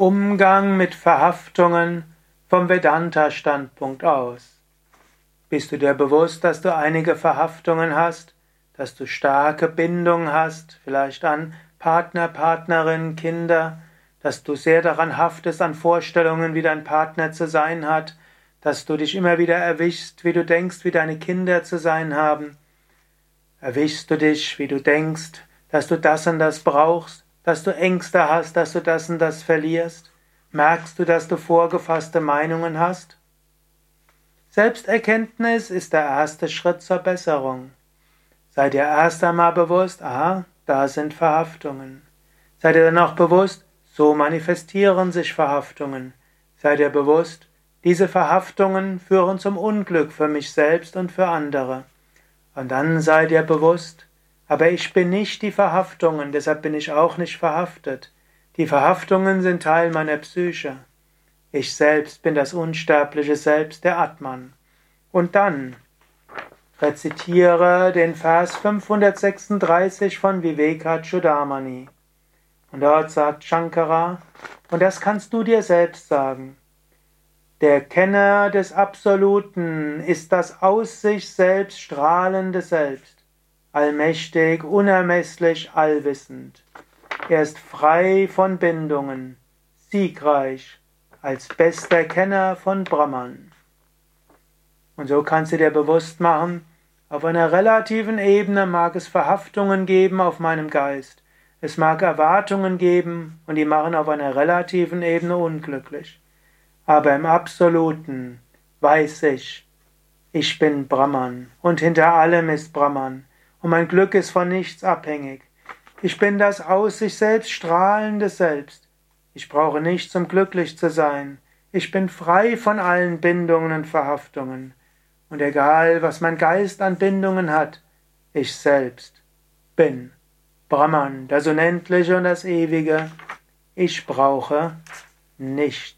Umgang mit Verhaftungen vom Vedanta-Standpunkt aus. Bist du dir bewusst, dass du einige Verhaftungen hast, dass du starke Bindungen hast, vielleicht an Partner, Partnerin, Kinder, dass du sehr daran haftest an Vorstellungen, wie dein Partner zu sein hat, dass du dich immer wieder erwischst, wie du denkst, wie deine Kinder zu sein haben. Erwischst du dich, wie du denkst, dass du das und das brauchst, dass du Ängste hast, dass du das und das verlierst? Merkst du, dass du vorgefasste Meinungen hast? Selbsterkenntnis ist der erste Schritt zur Besserung. Sei dir erst einmal bewusst, aha, da sind Verhaftungen. Sei dir dann auch bewusst, so manifestieren sich Verhaftungen. Sei dir bewusst, diese Verhaftungen führen zum Unglück für mich selbst und für andere. Und dann sei dir bewusst, aber ich bin nicht die Verhaftungen, deshalb bin ich auch nicht verhaftet. Die Verhaftungen sind Teil meiner Psyche. Ich selbst bin das unsterbliche Selbst, der Atman. Und dann rezitiere den Vers 536 von Vivekachudamani. Und dort sagt Shankara, und das kannst du dir selbst sagen. Der Kenner des Absoluten ist das aus sich selbst strahlende Selbst allmächtig, unermesslich, allwissend. Er ist frei von Bindungen, siegreich, als bester Kenner von Brahman. Und so kannst du dir bewusst machen, auf einer relativen Ebene mag es Verhaftungen geben auf meinem Geist. Es mag Erwartungen geben und die machen auf einer relativen Ebene unglücklich. Aber im Absoluten weiß ich, ich bin Brahman und hinter allem ist Brahman und mein Glück ist von nichts abhängig. Ich bin das aus sich selbst strahlende Selbst. Ich brauche nichts, um glücklich zu sein. Ich bin frei von allen Bindungen und Verhaftungen. Und egal, was mein Geist an Bindungen hat, ich selbst bin Brahman, das Unendliche und das Ewige. Ich brauche nichts.